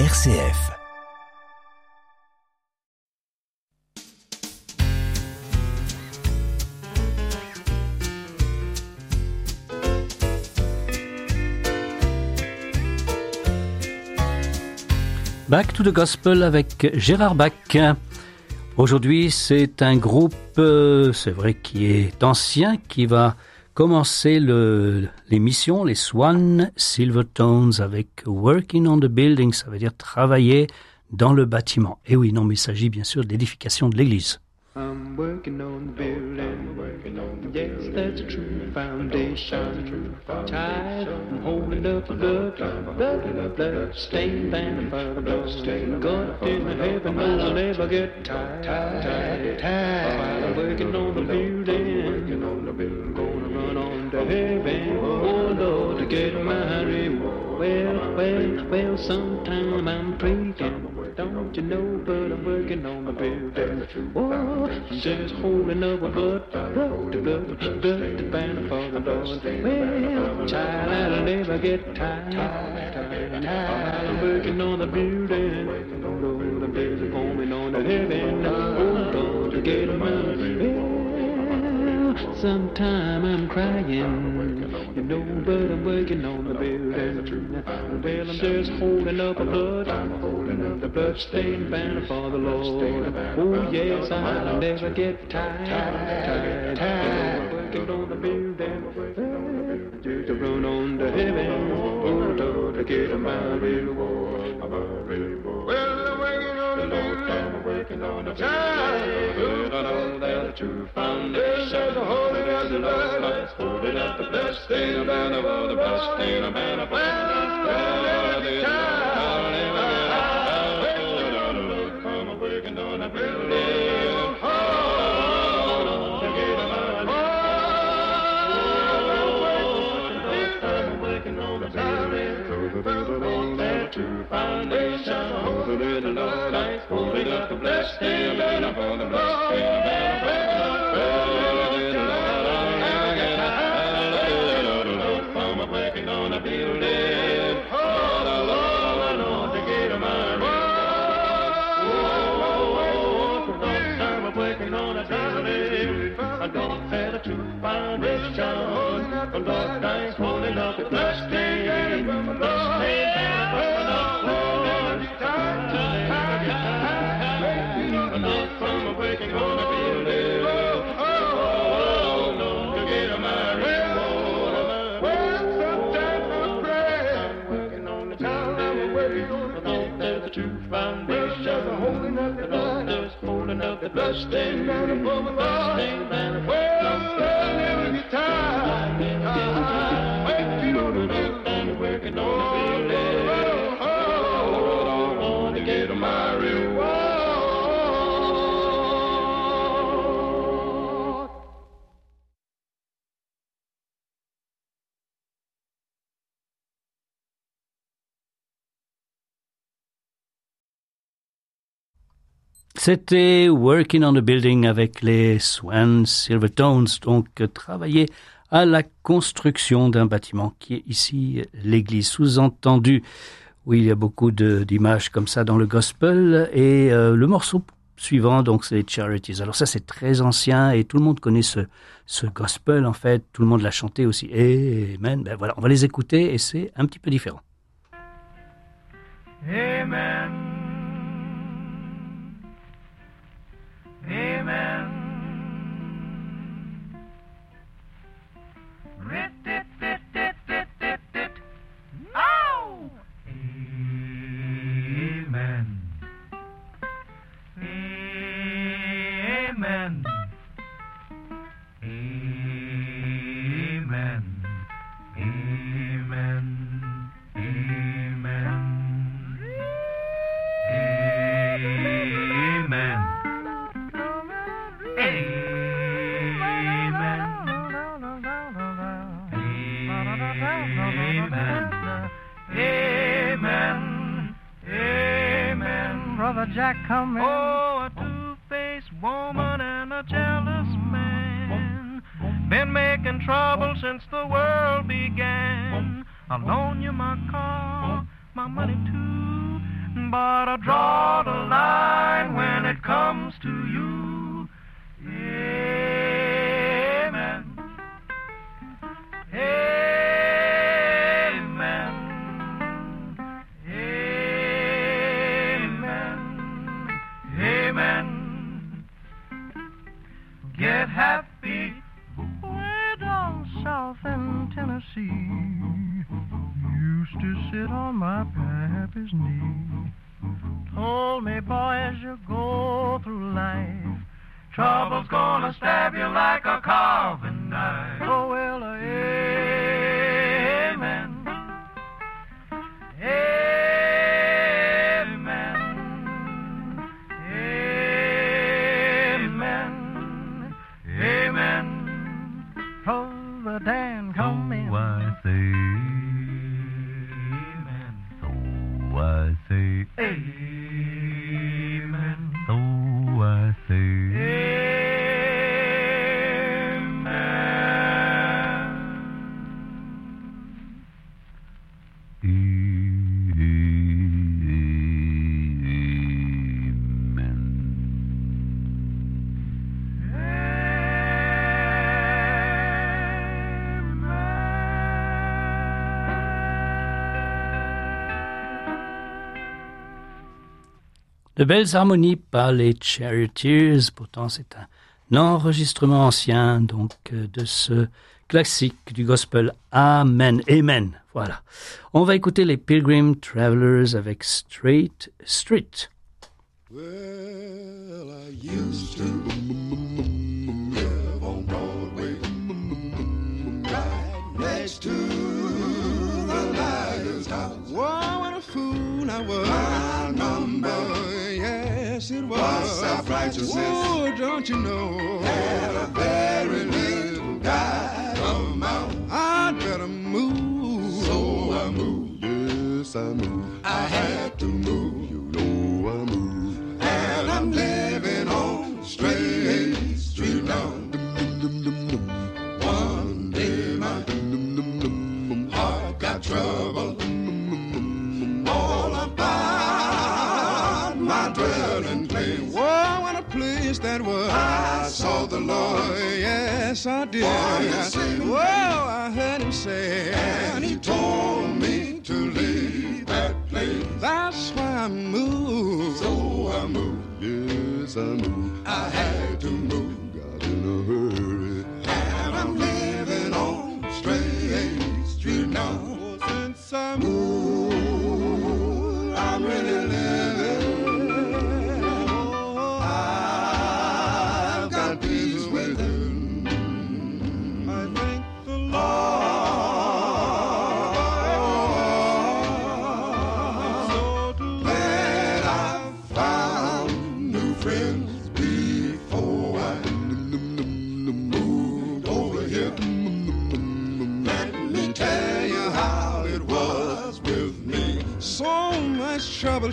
RCF. Back to the Gospel avec Gérard Bach. Aujourd'hui, c'est un groupe, euh, c'est vrai, qui est ancien, qui va commencer l'émission, les Swan Silvertones, avec Working on the Building, ça veut dire travailler dans le bâtiment. Et oui, non, mais il s'agit bien sûr de l'édification de l'église. I'm working on the building. Yes, that's a true foundation. Tired, I'm holding up the blood, blood, blood, stained banner for the blood. God in the heaven will never get tired, tired, tired. While I'm working on the building, heaven. Oh Lord, to get my reward. Well, well, well, sometime I'm praying. Don't you know, but I'm working on the building. Oh, I'm just holding up a blood, blood, blood, blood, the banner for the Lord. Well, child, I'll never get tired, tired. I'm working on the building. Lord, the building coming on to heaven. Oh, Lord, to get my well, sometime I'm crying, you know, but I'm working on the building. Well, I'm just holding up a blood, the blood-stained banner for the Lord. Oh yes, I'll never get tired, tired, tired. Working on the building, just to run on to heaven. Oh Lord, to get my reward, my reward old timer working on a building. I know that a true foundation. Holding out the love, holding out the best in a man of all the best in a man of all the best. foundation. Holy the Lord, I holy up the blessed day of banner for the blessed day the on a building, oh Lord, I'm working on a I a true foundation, holding up the blessed day. The bloodstained banner for the bloodstained banner. Well, I'll never get tired. Working on the building. Working on the. C'était Working on the Building avec les Swan Silvertones, donc travailler à la construction d'un bâtiment qui est ici l'église. Sous-entendu, oui, il y a beaucoup d'images comme ça dans le gospel et euh, le morceau suivant, donc c'est Charities. Alors ça, c'est très ancien et tout le monde connaît ce, ce gospel en fait. Tout le monde l'a chanté aussi. Amen. Ben voilà, on va les écouter et c'est un petit peu différent. Amen. Amen. Rit, dit, Jack, come in. Oh, a two-faced woman and a jealous man. Been making trouble since the world began. I loan you my car, my money too. but I draw the line when it comes Used to sit on my pappy's knee. Told me, boy, as you go through life, trouble's gonna stab you like a carving knife. Oh, well. De belles harmonies par les Charioteers, pourtant c'est un enregistrement ancien donc euh, de ce classique du gospel Amen, Amen. Voilà. On va écouter les Pilgrim Travelers avec Straight Street. Yes it was. Self-righteousness. Oh, don't you know? Had a very little guy amount. I'd better move. So I moved. Yes, I moved. I had to move. Whoa, I heard him say, and he told me to leave that place. That's why I moved. So I moved, yes I moved. I had to move,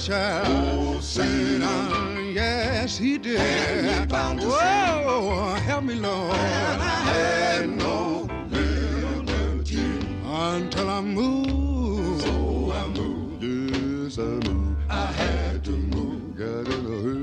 child. Oh, Satan, yes, he did. Whoa, help me, Lord. And I had no liberty until I moved. So I moved. Yes, I moved. I had to move. Got in a hurry.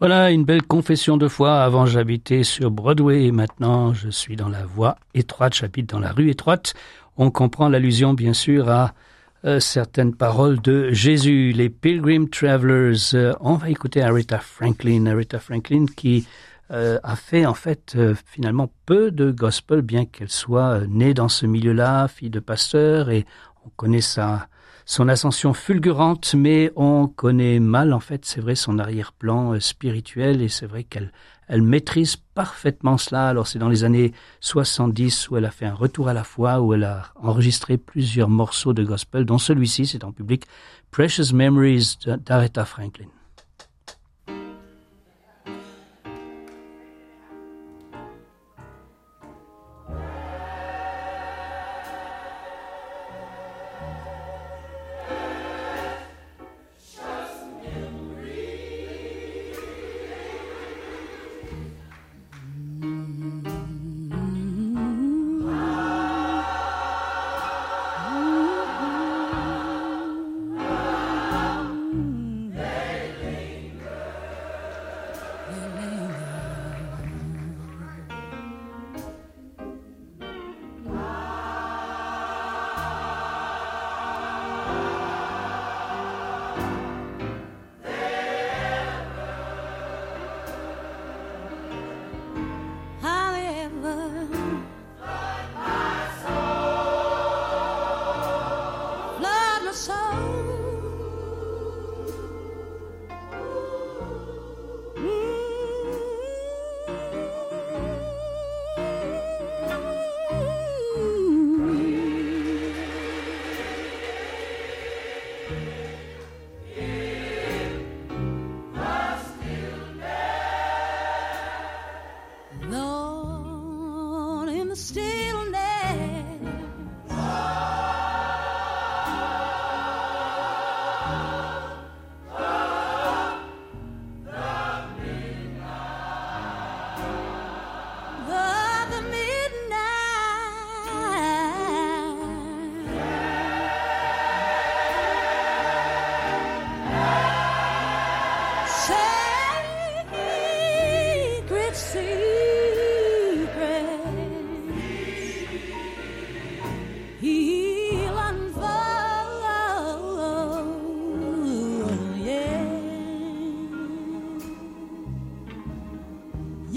Voilà une belle confession de foi. Avant j'habitais sur Broadway et maintenant je suis dans la voie étroite, j'habite dans la rue étroite. On comprend l'allusion bien sûr à euh, certaines paroles de Jésus, les Pilgrim Travelers. Euh, on va écouter Aretha Franklin, Aretha Franklin qui euh, a fait en fait finalement peu de gospel, bien qu'elle soit née dans ce milieu-là, fille de pasteur, et on connaît sa son ascension fulgurante, mais on connaît mal en fait, c'est vrai, son arrière-plan euh, spirituel, et c'est vrai qu'elle elle maîtrise parfaitement cela. Alors c'est dans les années 70 où elle a fait un retour à la foi, où elle a enregistré plusieurs morceaux de gospel, dont celui-ci, c'est en public, Precious Memories d'Aretha Franklin.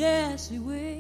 Yes, he will.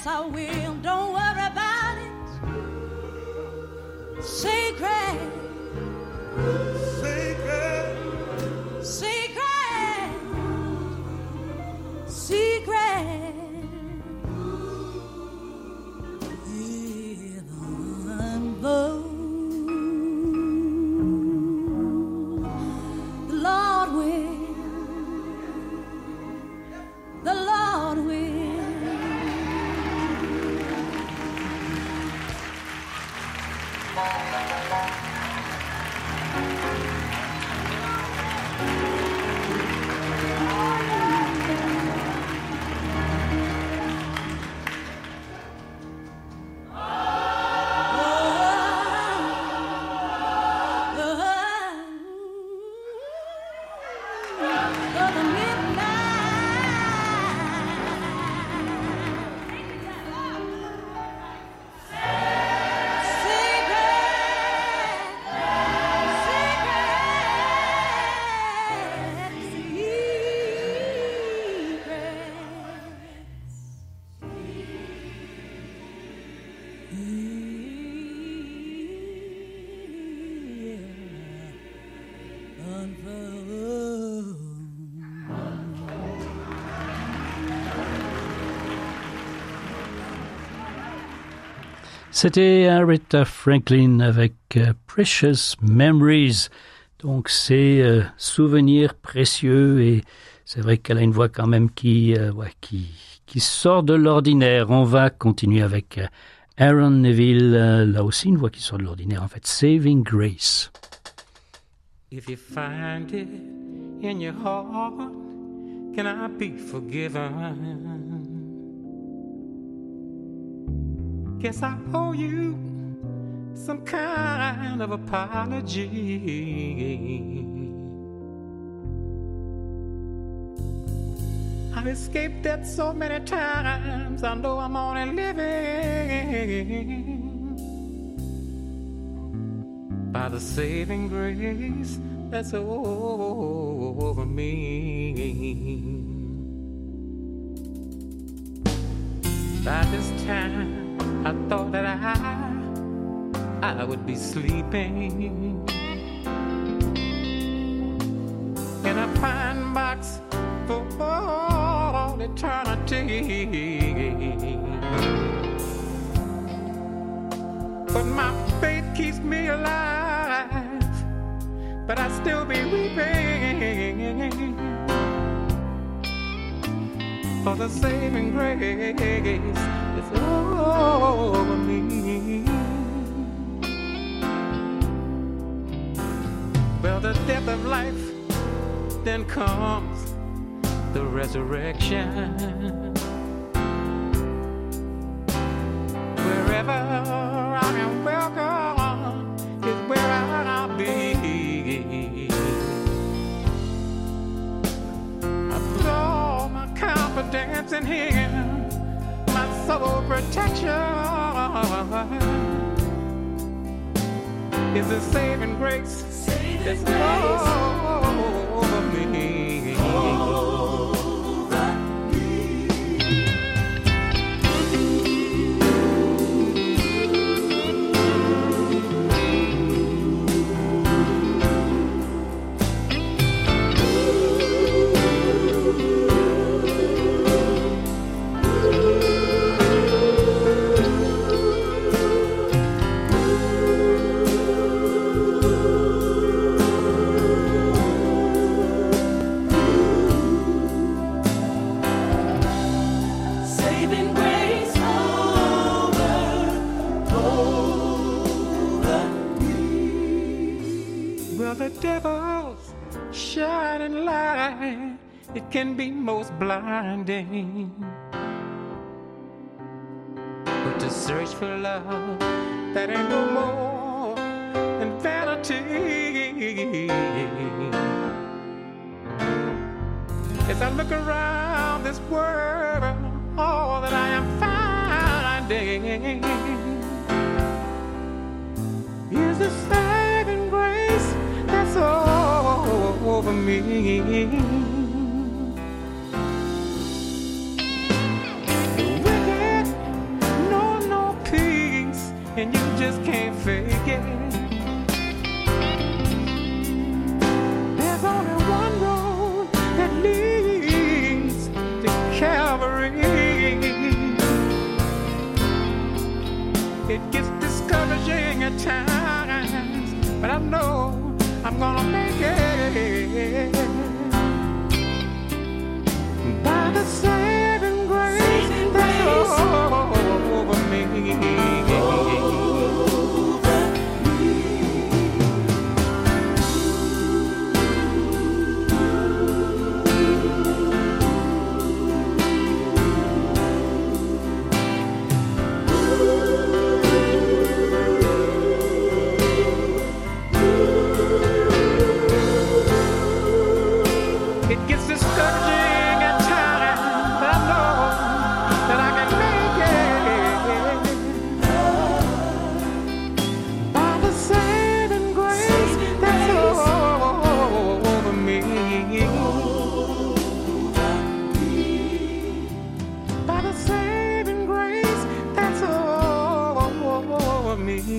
Yes, I will. C'était Aretha Franklin avec euh, Precious Memories. Donc c'est euh, souvenirs précieux et c'est vrai qu'elle a une voix quand même qui, euh, qui, sort de l'ordinaire. On va continuer avec Aaron Neville, là aussi une voix qui sort de l'ordinaire en fait. Saving Grace. If you find it in your heart, can I be forgiven? Guess I owe you some kind of apology. I've escaped that so many times, I know I'm only living by the saving grace that's over me. By this time, I thought that I I would be sleeping in a pine box for all eternity. But my faith keeps me alive, but I still be weeping for the saving grace over me. Well, the death of life, then comes the resurrection. Wherever I am welcome is where I'll be. I my confidence in Him, soul protection. Is the saving grace? That's over can be most blinding. But to search for love, that ain't no more than vanity. As I look around this world, all that I am finding is the saving grace that's all over me. And you just can't fake it. There's only one road that leads to Calvary. It gets discouraging at times, but I know I'm gonna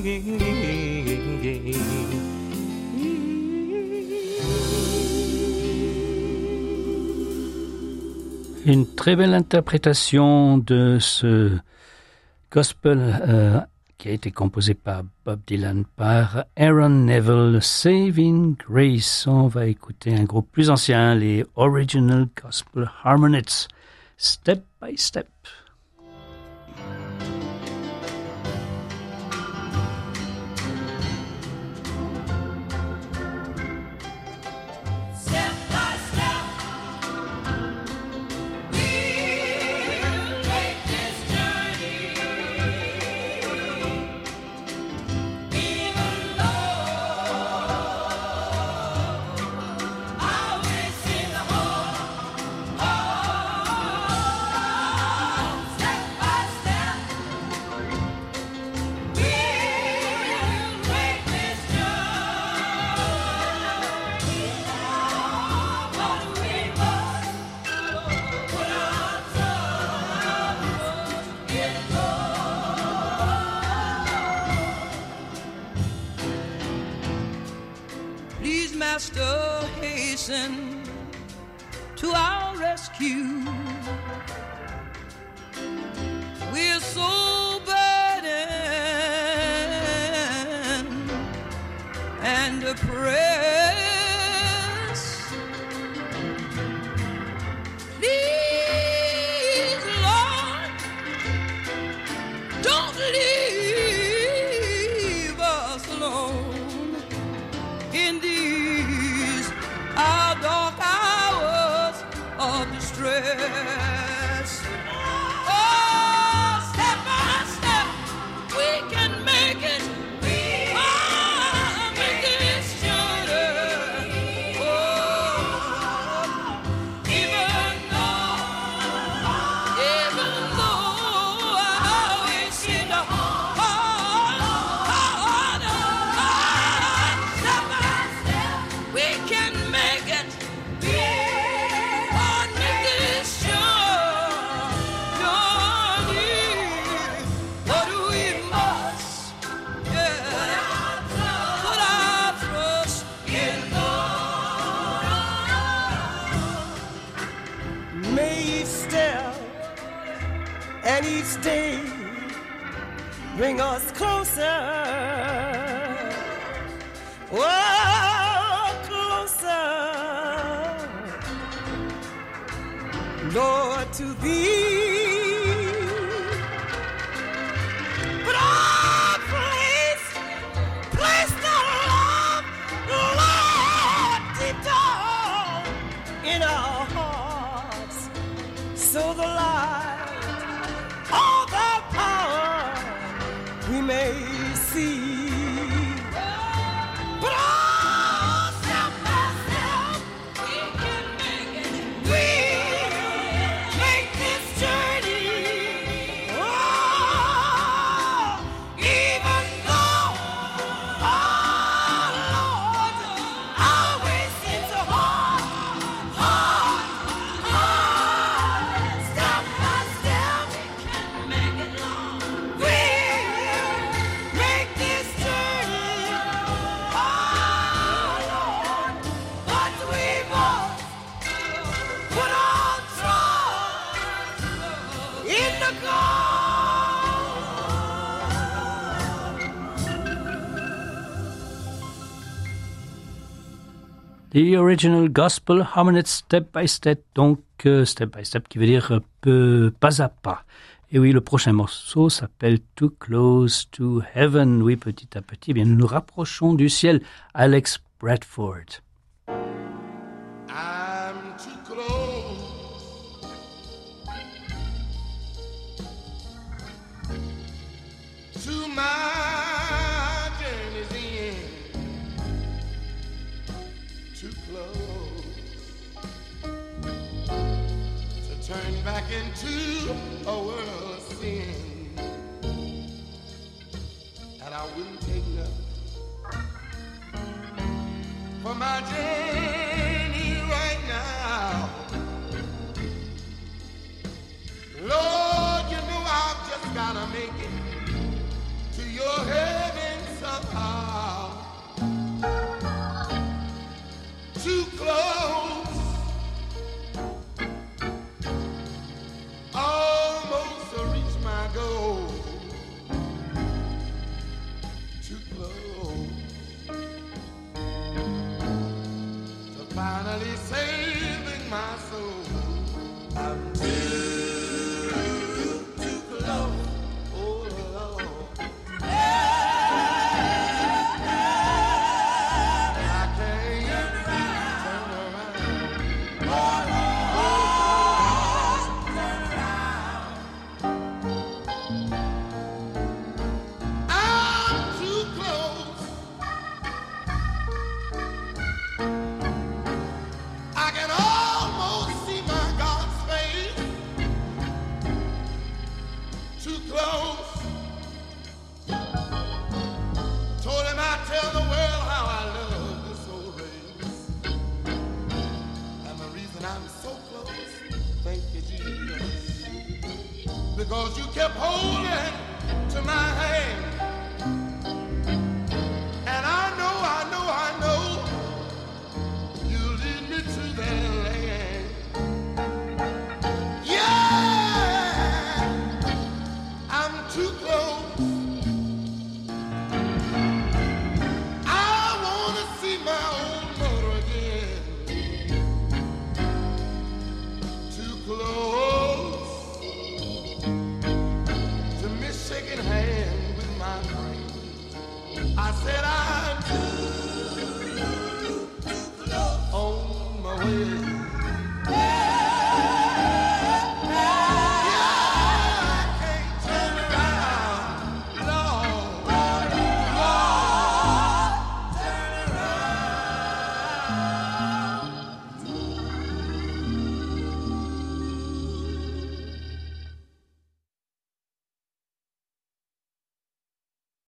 Une très belle interprétation de ce gospel euh, qui a été composé par Bob Dylan, par Aaron Neville, Saving Grace. On va écouter un groupe plus ancien, les Original Gospel Harmonies, Step by Step. bring us closer. Oh, closer, Lord, to thee. The Original Gospel, Hominid Step by Step, donc euh, Step by Step qui veut dire euh, peu, pas à pas. Et oui, le prochain morceau s'appelle Too Close to Heaven. Oui, petit à petit, eh bien, nous nous rapprochons du ciel. Alex Bradford. into a world of sin.